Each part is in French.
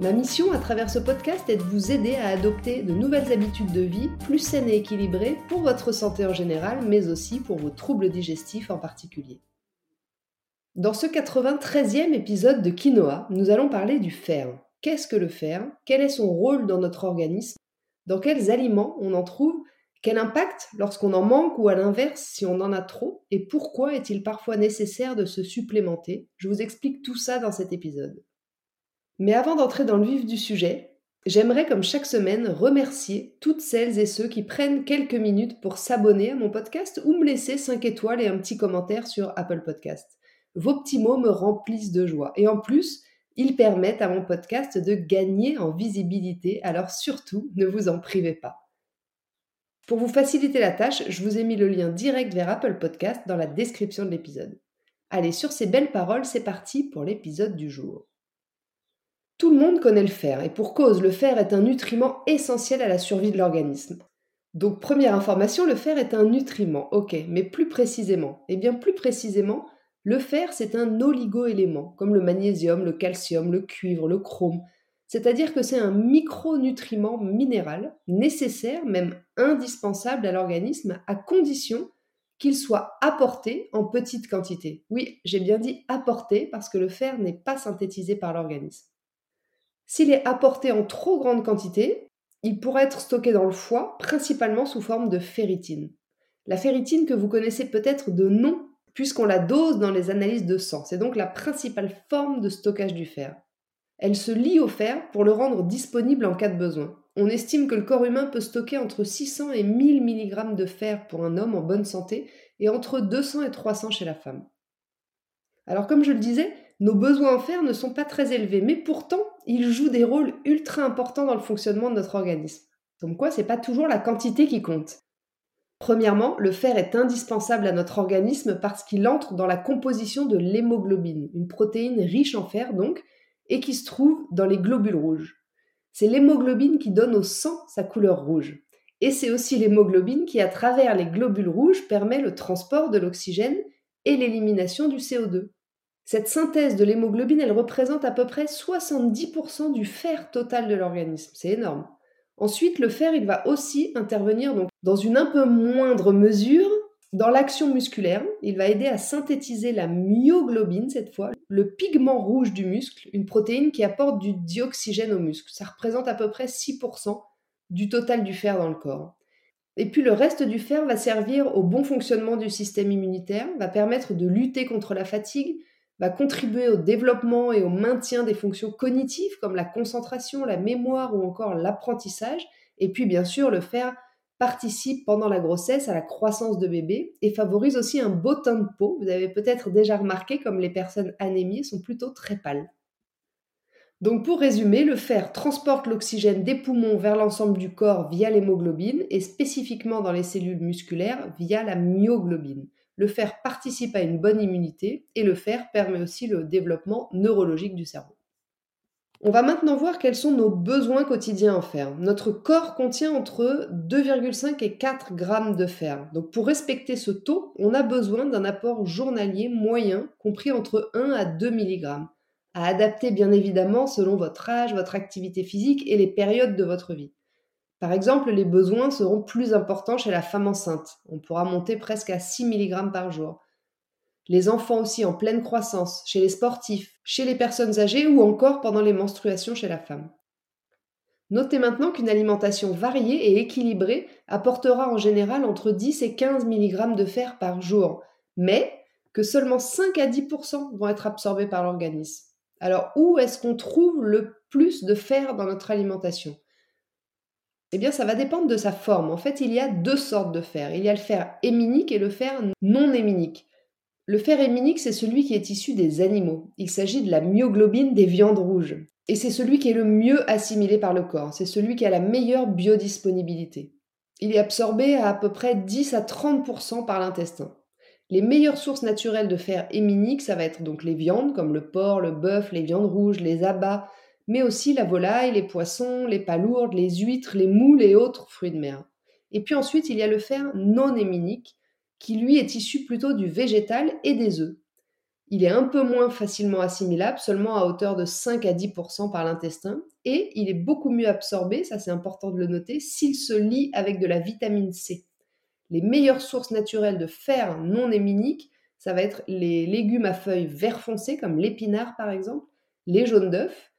Ma mission à travers ce podcast est de vous aider à adopter de nouvelles habitudes de vie plus saines et équilibrées pour votre santé en général, mais aussi pour vos troubles digestifs en particulier. Dans ce 93e épisode de Quinoa, nous allons parler du fer. Qu'est-ce que le fer Quel est son rôle dans notre organisme? Dans quels aliments on en trouve? Quel impact lorsqu'on en manque ou à l'inverse si on en a trop? Et pourquoi est-il parfois nécessaire de se supplémenter? Je vous explique tout ça dans cet épisode. Mais avant d'entrer dans le vif du sujet, j'aimerais comme chaque semaine remercier toutes celles et ceux qui prennent quelques minutes pour s'abonner à mon podcast ou me laisser 5 étoiles et un petit commentaire sur Apple Podcast. Vos petits mots me remplissent de joie. Et en plus, ils permettent à mon podcast de gagner en visibilité, alors surtout, ne vous en privez pas. Pour vous faciliter la tâche, je vous ai mis le lien direct vers Apple Podcast dans la description de l'épisode. Allez, sur ces belles paroles, c'est parti pour l'épisode du jour. Tout le monde connaît le fer, et pour cause, le fer est un nutriment essentiel à la survie de l'organisme. Donc première information, le fer est un nutriment, ok, mais plus précisément, eh bien plus précisément, le fer c'est un oligo-élément, comme le magnésium, le calcium, le cuivre, le chrome, c'est-à-dire que c'est un micronutriment minéral nécessaire, même indispensable à l'organisme, à condition qu'il soit apporté en petite quantité. Oui, j'ai bien dit apporté parce que le fer n'est pas synthétisé par l'organisme. S'il est apporté en trop grande quantité, il pourrait être stocké dans le foie, principalement sous forme de ferritine. La ferritine que vous connaissez peut-être de nom, puisqu'on la dose dans les analyses de sang. C'est donc la principale forme de stockage du fer. Elle se lie au fer pour le rendre disponible en cas de besoin. On estime que le corps humain peut stocker entre 600 et 1000 mg de fer pour un homme en bonne santé et entre 200 et 300 chez la femme. Alors comme je le disais, nos besoins en fer ne sont pas très élevés, mais pourtant, ils jouent des rôles ultra importants dans le fonctionnement de notre organisme. Comme quoi, c'est pas toujours la quantité qui compte. Premièrement, le fer est indispensable à notre organisme parce qu'il entre dans la composition de l'hémoglobine, une protéine riche en fer donc, et qui se trouve dans les globules rouges. C'est l'hémoglobine qui donne au sang sa couleur rouge. Et c'est aussi l'hémoglobine qui, à travers les globules rouges, permet le transport de l'oxygène et l'élimination du CO2. Cette synthèse de l'hémoglobine, elle représente à peu près 70% du fer total de l'organisme. C'est énorme. Ensuite, le fer, il va aussi intervenir donc, dans une un peu moindre mesure dans l'action musculaire. Il va aider à synthétiser la myoglobine, cette fois, le pigment rouge du muscle, une protéine qui apporte du dioxygène au muscle. Ça représente à peu près 6% du total du fer dans le corps. Et puis le reste du fer va servir au bon fonctionnement du système immunitaire, va permettre de lutter contre la fatigue, va contribuer au développement et au maintien des fonctions cognitives comme la concentration, la mémoire ou encore l'apprentissage. Et puis bien sûr, le fer participe pendant la grossesse à la croissance de bébé et favorise aussi un beau teint de peau. Vous avez peut-être déjà remarqué comme les personnes anémiées sont plutôt très pâles. Donc pour résumer, le fer transporte l'oxygène des poumons vers l'ensemble du corps via l'hémoglobine et spécifiquement dans les cellules musculaires via la myoglobine. Le fer participe à une bonne immunité et le fer permet aussi le développement neurologique du cerveau. On va maintenant voir quels sont nos besoins quotidiens en fer. Notre corps contient entre 2,5 et 4 grammes de fer. Donc pour respecter ce taux, on a besoin d'un apport journalier moyen compris entre 1 à 2 mg, à adapter bien évidemment selon votre âge, votre activité physique et les périodes de votre vie. Par exemple, les besoins seront plus importants chez la femme enceinte. On pourra monter presque à 6 mg par jour. Les enfants aussi en pleine croissance, chez les sportifs, chez les personnes âgées ou encore pendant les menstruations chez la femme. Notez maintenant qu'une alimentation variée et équilibrée apportera en général entre 10 et 15 mg de fer par jour, mais que seulement 5 à 10% vont être absorbés par l'organisme. Alors où est-ce qu'on trouve le plus de fer dans notre alimentation? Eh bien, ça va dépendre de sa forme. En fait, il y a deux sortes de fer. Il y a le fer héminique et le fer non héminique. Le fer héminique, c'est celui qui est issu des animaux. Il s'agit de la myoglobine des viandes rouges. Et c'est celui qui est le mieux assimilé par le corps, c'est celui qui a la meilleure biodisponibilité. Il est absorbé à à peu près 10 à 30% par l'intestin. Les meilleures sources naturelles de fer héminique, ça va être donc les viandes comme le porc, le bœuf, les viandes rouges, les abats, mais aussi la volaille, les poissons, les palourdes, les huîtres, les moules et autres fruits de mer. Et puis ensuite, il y a le fer non héminique, qui lui est issu plutôt du végétal et des œufs. Il est un peu moins facilement assimilable, seulement à hauteur de 5 à 10% par l'intestin, et il est beaucoup mieux absorbé, ça c'est important de le noter, s'il se lie avec de la vitamine C. Les meilleures sources naturelles de fer non héminique, ça va être les légumes à feuilles vert foncé, comme l'épinard par exemple, les jaunes d'œufs,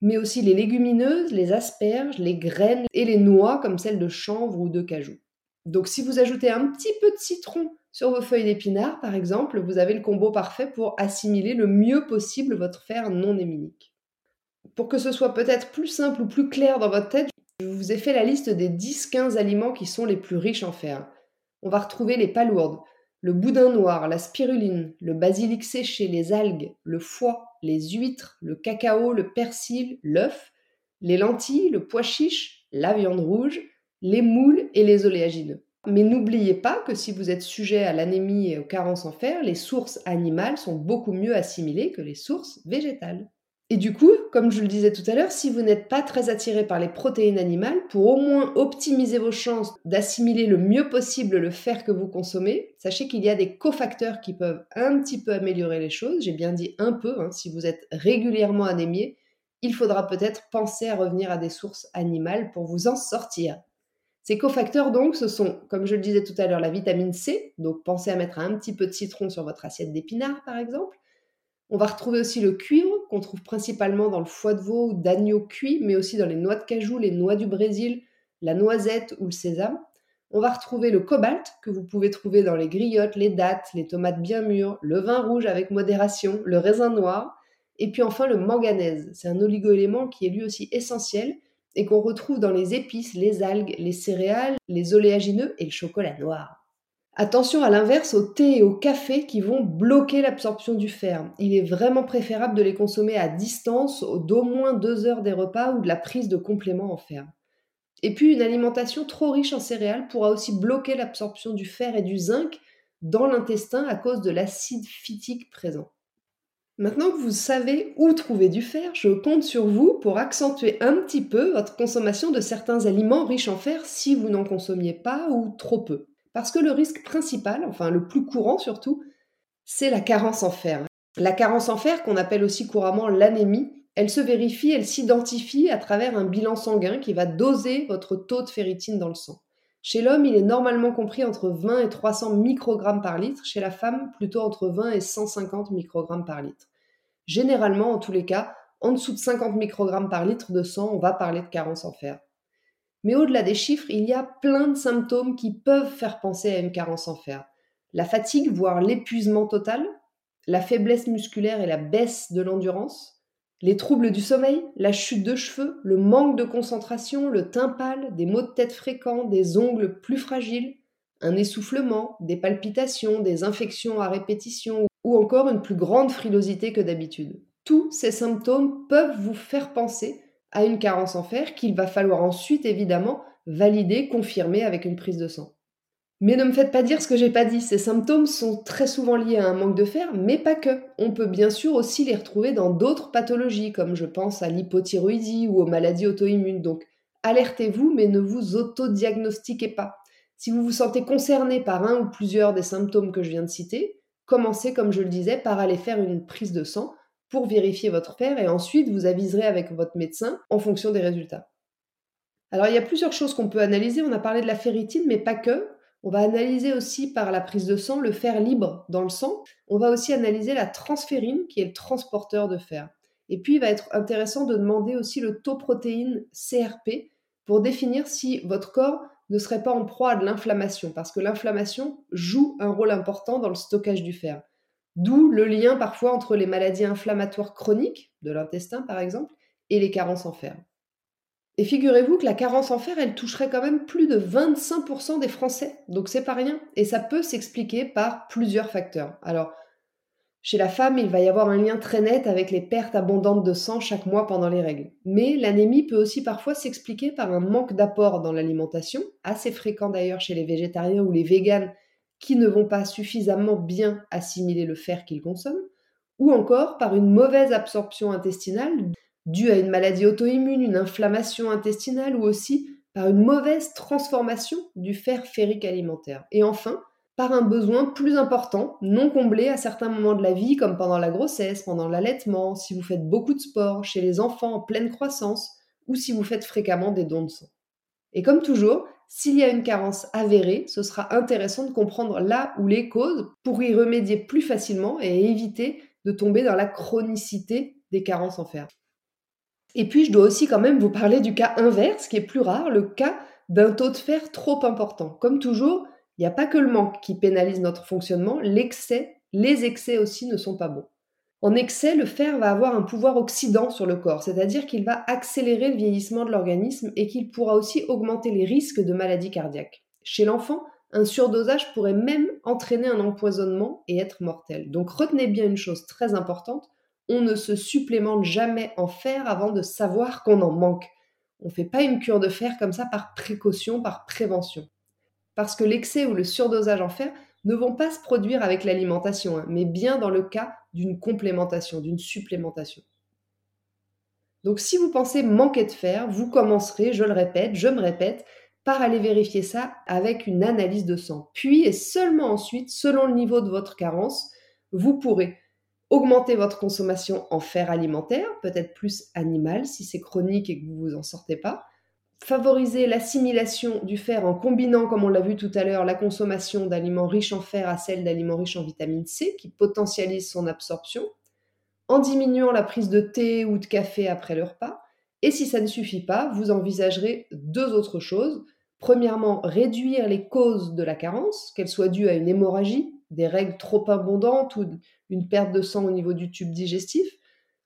mais aussi les légumineuses, les asperges, les graines et les noix comme celles de chanvre ou de cajou. Donc si vous ajoutez un petit peu de citron sur vos feuilles d'épinard, par exemple, vous avez le combo parfait pour assimiler le mieux possible votre fer non héminique. Pour que ce soit peut-être plus simple ou plus clair dans votre tête, je vous ai fait la liste des 10-15 aliments qui sont les plus riches en fer. On va retrouver les palourdes, le boudin noir, la spiruline, le basilic séché, les algues, le foie, les huîtres, le cacao, le persil, l'œuf, les lentilles, le pois chiche, la viande rouge, les moules et les oléagineux. Mais n'oubliez pas que si vous êtes sujet à l'anémie et aux carences en fer, les sources animales sont beaucoup mieux assimilées que les sources végétales. Et du coup, comme je le disais tout à l'heure, si vous n'êtes pas très attiré par les protéines animales, pour au moins optimiser vos chances d'assimiler le mieux possible le fer que vous consommez, sachez qu'il y a des cofacteurs qui peuvent un petit peu améliorer les choses. J'ai bien dit un peu, hein, si vous êtes régulièrement anémié, il faudra peut-être penser à revenir à des sources animales pour vous en sortir. Ces cofacteurs, donc, ce sont, comme je le disais tout à l'heure, la vitamine C, donc pensez à mettre un petit peu de citron sur votre assiette d'épinards, par exemple, on va retrouver aussi le cuivre, qu'on trouve principalement dans le foie de veau ou d'agneau cuit, mais aussi dans les noix de cajou, les noix du Brésil, la noisette ou le sésame. On va retrouver le cobalt, que vous pouvez trouver dans les griottes, les dattes, les tomates bien mûres, le vin rouge avec modération, le raisin noir, et puis enfin le manganèse. C'est un oligoélément qui est lui aussi essentiel et qu'on retrouve dans les épices, les algues, les céréales, les oléagineux et le chocolat noir. Attention à l'inverse au thé et au café qui vont bloquer l'absorption du fer. Il est vraiment préférable de les consommer à distance d'au moins deux heures des repas ou de la prise de compléments en fer. Et puis une alimentation trop riche en céréales pourra aussi bloquer l'absorption du fer et du zinc dans l'intestin à cause de l'acide phytique présent. Maintenant que vous savez où trouver du fer, je compte sur vous pour accentuer un petit peu votre consommation de certains aliments riches en fer si vous n'en consommiez pas ou trop peu. Parce que le risque principal, enfin le plus courant surtout, c'est la carence en fer. La carence en fer, qu'on appelle aussi couramment l'anémie, elle se vérifie, elle s'identifie à travers un bilan sanguin qui va doser votre taux de ferritine dans le sang. Chez l'homme, il est normalement compris entre 20 et 300 microgrammes par litre, chez la femme, plutôt entre 20 et 150 microgrammes par litre. Généralement, en tous les cas, en dessous de 50 microgrammes par litre de sang, on va parler de carence en fer. Mais au-delà des chiffres, il y a plein de symptômes qui peuvent faire penser à une carence en fer. La fatigue, voire l'épuisement total, la faiblesse musculaire et la baisse de l'endurance, les troubles du sommeil, la chute de cheveux, le manque de concentration, le teint pâle, des maux de tête fréquents, des ongles plus fragiles, un essoufflement, des palpitations, des infections à répétition ou encore une plus grande frilosité que d'habitude. Tous ces symptômes peuvent vous faire penser à une carence en fer qu'il va falloir ensuite évidemment valider, confirmer avec une prise de sang. Mais ne me faites pas dire ce que j'ai pas dit, ces symptômes sont très souvent liés à un manque de fer, mais pas que. On peut bien sûr aussi les retrouver dans d'autres pathologies, comme je pense à l'hypothyroïdie ou aux maladies auto-immunes. Donc alertez-vous, mais ne vous autodiagnostiquez pas. Si vous vous sentez concerné par un ou plusieurs des symptômes que je viens de citer, commencez, comme je le disais, par aller faire une prise de sang pour vérifier votre fer et ensuite vous aviserez avec votre médecin en fonction des résultats. Alors il y a plusieurs choses qu'on peut analyser. On a parlé de la ferritine, mais pas que. On va analyser aussi par la prise de sang le fer libre dans le sang. On va aussi analyser la transférine qui est le transporteur de fer. Et puis il va être intéressant de demander aussi le taux protéine CRP pour définir si votre corps ne serait pas en proie à de l'inflammation, parce que l'inflammation joue un rôle important dans le stockage du fer. D'où le lien parfois entre les maladies inflammatoires chroniques, de l'intestin par exemple, et les carences en fer. Et figurez-vous que la carence en fer, elle toucherait quand même plus de 25% des Français, donc c'est pas rien, et ça peut s'expliquer par plusieurs facteurs. Alors, Chez la femme, il va y avoir un lien très net avec les pertes abondantes de sang chaque mois pendant les règles. Mais l'anémie peut aussi parfois s'expliquer par un manque d'apport dans l'alimentation, assez fréquent d'ailleurs chez les végétariens ou les véganes qui ne vont pas suffisamment bien assimiler le fer qu'ils consomment, ou encore par une mauvaise absorption intestinale due à une maladie auto-immune, une inflammation intestinale ou aussi par une mauvaise transformation du fer ferrique alimentaire. Et enfin, par un besoin plus important, non comblé à certains moments de la vie, comme pendant la grossesse, pendant l'allaitement, si vous faites beaucoup de sport, chez les enfants en pleine croissance, ou si vous faites fréquemment des dons de sang. Et comme toujours, s'il y a une carence avérée, ce sera intéressant de comprendre là où les causes pour y remédier plus facilement et éviter de tomber dans la chronicité des carences en fer. Et puis, je dois aussi quand même vous parler du cas inverse, qui est plus rare, le cas d'un taux de fer trop important. Comme toujours, il n'y a pas que le manque qui pénalise notre fonctionnement, l'excès, les excès aussi ne sont pas bons. En excès, le fer va avoir un pouvoir oxydant sur le corps, c'est-à-dire qu'il va accélérer le vieillissement de l'organisme et qu'il pourra aussi augmenter les risques de maladies cardiaques. Chez l'enfant, un surdosage pourrait même entraîner un empoisonnement et être mortel. Donc retenez bien une chose très importante, on ne se supplémente jamais en fer avant de savoir qu'on en manque. On ne fait pas une cure de fer comme ça par précaution, par prévention parce que l'excès ou le surdosage en fer ne vont pas se produire avec l'alimentation, hein, mais bien dans le cas d'une complémentation, d'une supplémentation. Donc si vous pensez manquer de fer, vous commencerez, je le répète, je me répète, par aller vérifier ça avec une analyse de sang. Puis et seulement ensuite, selon le niveau de votre carence, vous pourrez augmenter votre consommation en fer alimentaire, peut-être plus animal si c'est chronique et que vous vous en sortez pas, favoriser l'assimilation du fer en combinant, comme on l'a vu tout à l'heure, la consommation d'aliments riches en fer à celle d'aliments riches en vitamine C, qui potentialise son absorption, en diminuant la prise de thé ou de café après le repas. Et si ça ne suffit pas, vous envisagerez deux autres choses. Premièrement, réduire les causes de la carence, qu'elles soient dues à une hémorragie, des règles trop abondantes ou une perte de sang au niveau du tube digestif,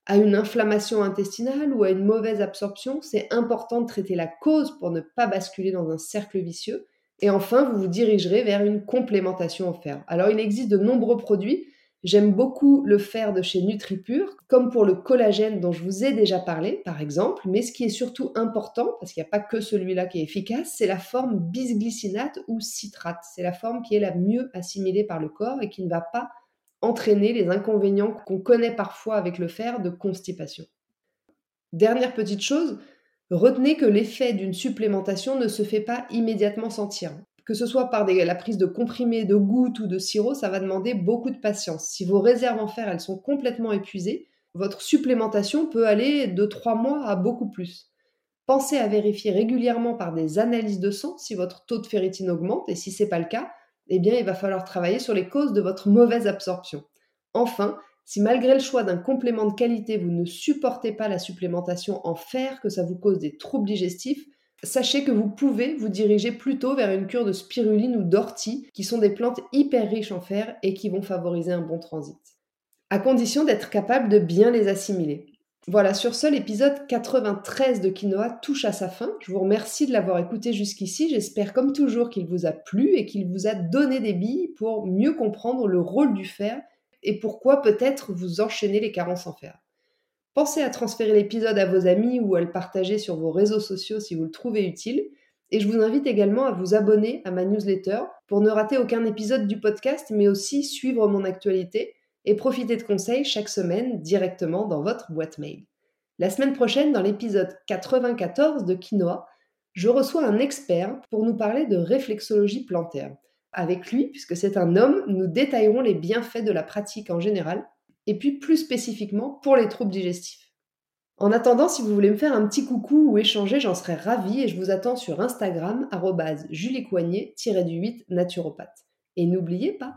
à une inflammation intestinale ou à une mauvaise absorption, c'est important de traiter la cause pour ne pas basculer dans un cercle vicieux. Et enfin, vous vous dirigerez vers une complémentation en fer. Alors, il existe de nombreux produits. J'aime beaucoup le fer de chez NutriPure, comme pour le collagène dont je vous ai déjà parlé, par exemple. Mais ce qui est surtout important, parce qu'il n'y a pas que celui-là qui est efficace, c'est la forme bisglycinate ou citrate. C'est la forme qui est la mieux assimilée par le corps et qui ne va pas entraîner les inconvénients qu'on connaît parfois avec le fer de constipation. Dernière petite chose, retenez que l'effet d'une supplémentation ne se fait pas immédiatement sentir. Que ce soit par la prise de comprimés, de gouttes ou de sirop, ça va demander beaucoup de patience. Si vos réserves en fer elles sont complètement épuisées, votre supplémentation peut aller de 3 mois à beaucoup plus. Pensez à vérifier régulièrement par des analyses de sang si votre taux de ferritine augmente et si ce n'est pas le cas, eh bien, il va falloir travailler sur les causes de votre mauvaise absorption. Enfin, si malgré le choix d'un complément de qualité, vous ne supportez pas la supplémentation en fer, que ça vous cause des troubles digestifs, sachez que vous pouvez vous diriger plutôt vers une cure de spiruline ou d'ortie, qui sont des plantes hyper riches en fer et qui vont favoriser un bon transit. À condition d'être capable de bien les assimiler. Voilà, sur ce, l'épisode 93 de Quinoa touche à sa fin. Je vous remercie de l'avoir écouté jusqu'ici. J'espère comme toujours qu'il vous a plu et qu'il vous a donné des billes pour mieux comprendre le rôle du fer et pourquoi peut-être vous enchaînez les carences en fer. Pensez à transférer l'épisode à vos amis ou à le partager sur vos réseaux sociaux si vous le trouvez utile. Et je vous invite également à vous abonner à ma newsletter pour ne rater aucun épisode du podcast, mais aussi suivre mon actualité et profitez de conseils chaque semaine directement dans votre boîte mail. La semaine prochaine, dans l'épisode 94 de Quinoa, je reçois un expert pour nous parler de réflexologie plantaire. Avec lui, puisque c'est un homme, nous détaillerons les bienfaits de la pratique en général, et puis plus spécifiquement pour les troubles digestifs. En attendant, si vous voulez me faire un petit coucou ou échanger, j'en serais ravie et je vous attends sur Instagram, juliecoignet-du-8 naturopathe. Et n'oubliez pas,